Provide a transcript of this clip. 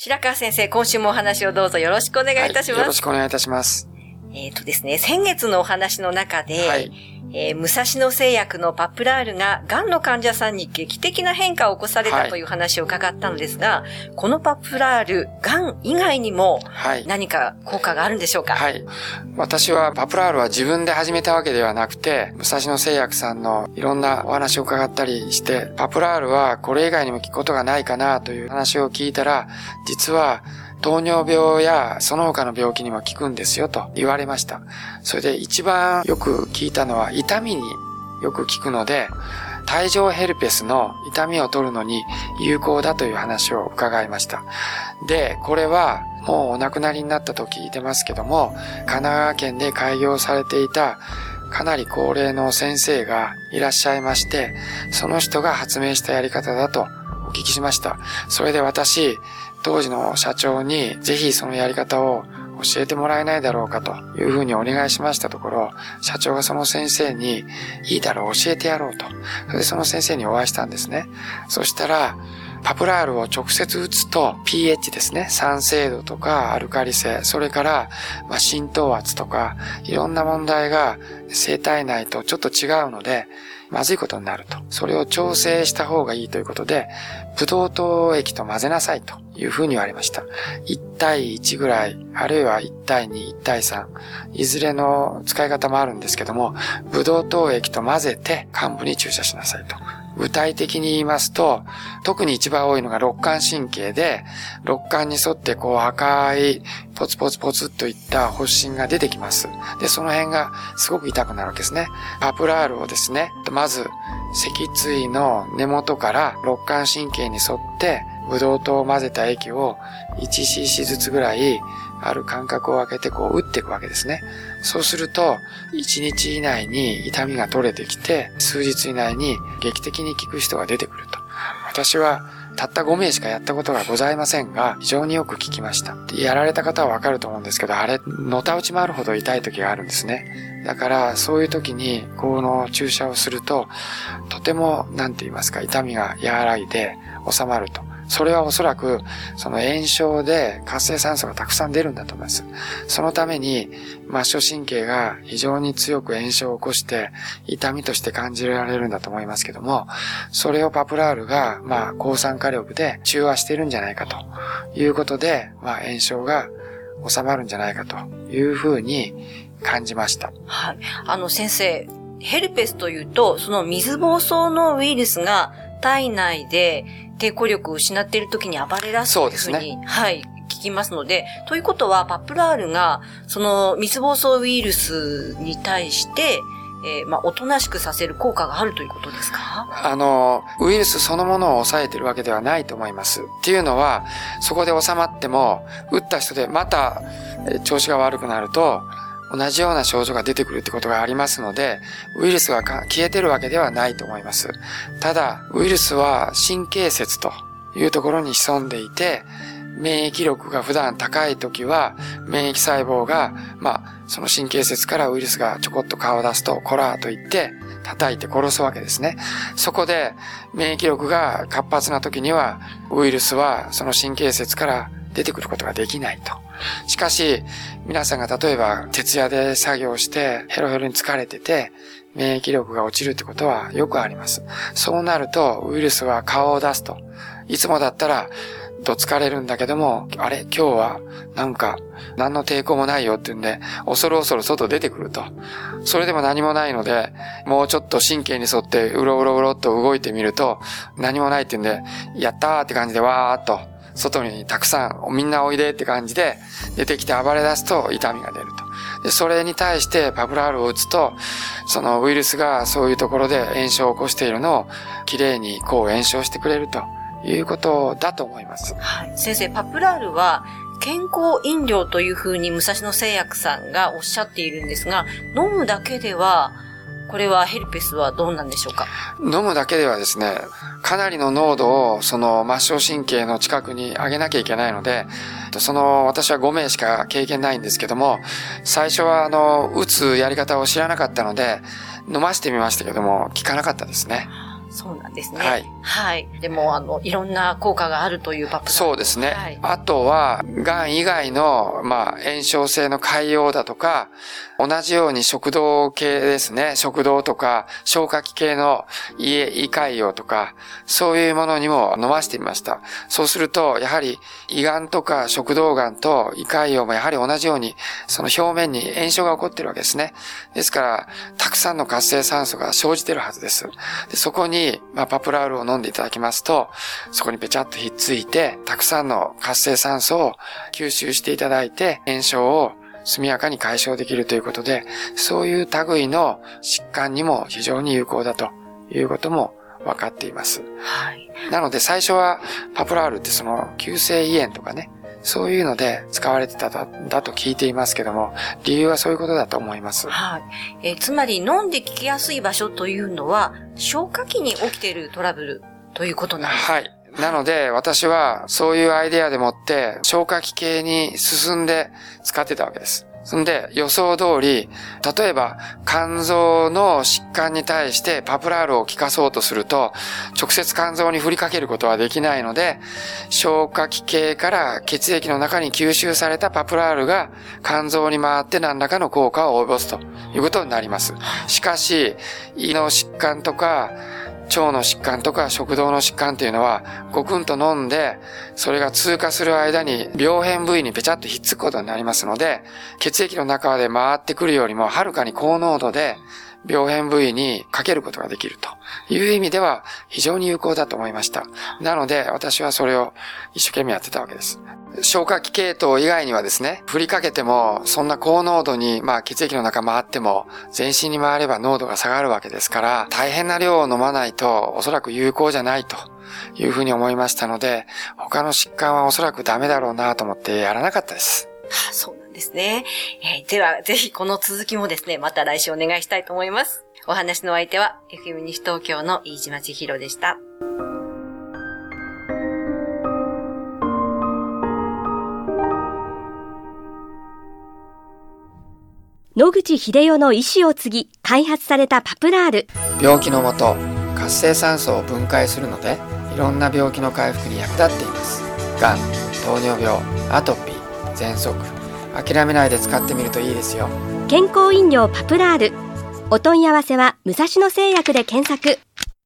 白川先生、今週もお話をどうぞよろしくお願いいたします。よろしくお願いいたします。えっ、ー、とですね、先月のお話の中で、はい、えー、武蔵野製薬のパプラールが癌の患者さんに劇的な変化を起こされたという話を伺ったのですが、はい、このパプラール、癌以外にも何か効果があるんでしょうか、はい、私はパプラールは自分で始めたわけではなくて、武蔵野製薬さんのいろんなお話を伺ったりして、パプラールはこれ以外にも聞くことがないかなという話を聞いたら、実は糖尿病やその他の病気にも効くんですよと言われました。それで一番よく聞いたのは痛みによく効くので、帯状ヘルペスの痛みを取るのに有効だという話を伺いました。で、これはもうお亡くなりになったと聞いてますけども、神奈川県で開業されていたかなり高齢の先生がいらっしゃいまして、その人が発明したやり方だと聞きしました。それで私、当時の社長にぜひそのやり方を教えてもらえないだろうかというふうにお願いしましたところ、社長がその先生に、いいだろう教えてやろうと。それでその先生にお会いしたんですね。そしたら、パプラールを直接打つと pH ですね。酸性度とかアルカリ性、それから、まあ、浸透圧とか、いろんな問題が生体内とちょっと違うので、まずいことになると。それを調整した方がいいということで、ブドウ糖液と混ぜなさいというふうに言われました。1対1ぐらい、あるいは1対2、1対3、いずれの使い方もあるんですけども、ブドウ糖液と混ぜて幹部に注射しなさいと。具体的に言いますと、特に一番多いのが肋間神経で、肋間に沿ってこう赤いポツポツポツといった発疹が出てきます。で、その辺がすごく痛くなるわけですね。パプラールをですね、まず、脊椎の根元から肋間神経に沿って、ブドウ糖を混ぜた液を 1cc ずつぐらいある間隔を空けてこう打っていくわけですね。そうすると、1日以内に痛みが取れてきて、数日以内に劇的に効く人が出てくると。私はたった5名しかやったことがございませんが、非常によく効きました。やられた方はわかると思うんですけど、あれ、のたうち回るほど痛い時があるんですね。だから、そういう時に、この注射をすると、とても、なんて言いますか、痛みが和らいで収まると。それはおそらく、その炎症で活性酸素がたくさん出るんだと思います。そのために、末梢神経が非常に強く炎症を起こして、痛みとして感じられるんだと思いますけども、それをパプラールが、まあ、抗酸化力で中和してるんじゃないかということで、まあ、炎症が収まるんじゃないかというふうに感じました。はい。あの、先生、ヘルペスというと、その水疱瘡のウイルスが体内で抵抗力を失っている時に暴れ出すというふうに、ね、はい、聞きますので、ということは、パプラールが、その水疱瘡ウイルスに対して、えー、まあ、おとなしくさせる効果があるということですか？あの、ウイルスそのものを抑えてるわけではないと思います。っていうのは、そこで収まっても、打った人でまた調子が悪くなると、同じような症状が出てくるってことがありますので、ウイルスが消えてるわけではないと思います。ただ、ウイルスは神経節というところに潜んでいて、免疫力が普段高い時は、免疫細胞が、まあ、その神経節からウイルスがちょこっと顔を出すと、コラーと言って、叩いて殺すわけですね。そこで、免疫力が活発な時には、ウイルスはその神経節から出てくることができないと。しかし、皆さんが例えば徹夜で作業してヘロヘロに疲れてて、免疫力が落ちるってことはよくあります。そうなると、ウイルスは顔を出すと。いつもだったら、どつかれるんだけども、あれ、今日は、なんか、何の抵抗もないよって言うんで、恐る恐る外出てくると。それでも何もないので、もうちょっと神経に沿って、うろうろうろっと動いてみると、何もないって言うんで、やったーって感じでわーっと、外にたくさん、みんなおいでって感じで、出てきて暴れ出すと痛みが出ると。で、それに対してパブラールを打つと、そのウイルスがそういうところで炎症を起こしているのを、きれいにこう炎症してくれるということだと思います。はい。先生、パプラールは、健康飲料というふうに武蔵野製薬さんがおっしゃっているんですが、飲むだけでは、これはヘルペスはどうなんでしょうか？飲むだけではですね、かなりの濃度をその末梢神経の近くに上げなきゃいけないので、その私は5名しか経験ないんですけども、最初はあの、打つやり方を知らなかったので、飲ませてみましたけども、効かなかったですね。そうなんですね。はい。はい。でも、あの、いろんな効果があるというパプそうですね。はい、あとは、癌以外の、まあ、炎症性の潰瘍だとか、同じように食道系ですね。食道とか、消化器系の胃胃潰瘍とか、そういうものにも飲ませてみました。そうすると、やはり、胃がんとか食道がんと胃潰瘍もやはり同じように、その表面に炎症が起こってるわけですね。ですから、たくさんの活性酸素が生じてるはずです。でそこに、まあ、パプラールを飲んでいただきますと、そこにぺちゃっとひっついて、たくさんの活性酸素を吸収していただいて、炎症を速やかに解消できるということで、そういう類の疾患にも非常に有効だということも分かっています。はい。なので最初はパプラールってその急性胃炎とかね、そういうので使われてただだと聞いていますけども、理由はそういうことだと思います。はい。えー、つまり飲んで効きやすい場所というのは、消化器に起きているトラブルということなんですか？はい。なので、私はそういうアイデアでもって、消化器系に進んで使ってたわけです。そんで、予想通り、例えば、肝臓の疾患に対してパプラールを効かそうとすると、直接肝臓に振りかけることはできないので、消化器系から血液の中に吸収されたパプラールが肝臓に回って何らかの効果を及ぼすということになります。しかし、胃の疾患とか、腸の疾患とか食道の疾患っていうのは、ごくんと飲んで、それが通過する間に病変部位にぺちゃっとひっつくことになりますので、血液の中で回ってくるよりもはるかに高濃度で、病変部位にかけることができるという意味では非常に有効だと思いました。なので私はそれを一生懸命やってたわけです。消化器系統以外にはですね、振りかけても、そんな高濃度に、まあ血液の中回っても、全身に回れば濃度が下がるわけですから、大変な量を飲まないと、おそらく有効じゃないというふうに思いましたので、他の疾患はおそらくダメだろうなと思ってやらなかったです。そうですね。えー、では、ぜひこの続きもですね、また来週お願いしたいと思います。お話の相手は、FM 西東京の飯島千尋でした。野口秀夫の意思を継ぎ開発されたパプラール病気のもと活性酸素を分解するのでいろんな病気の回復に役立っていますがん糖尿病アトピー喘息諦めないで使ってみるといいですよ。健康飲料パプラール。お問い合わせは武蔵野製薬で検索。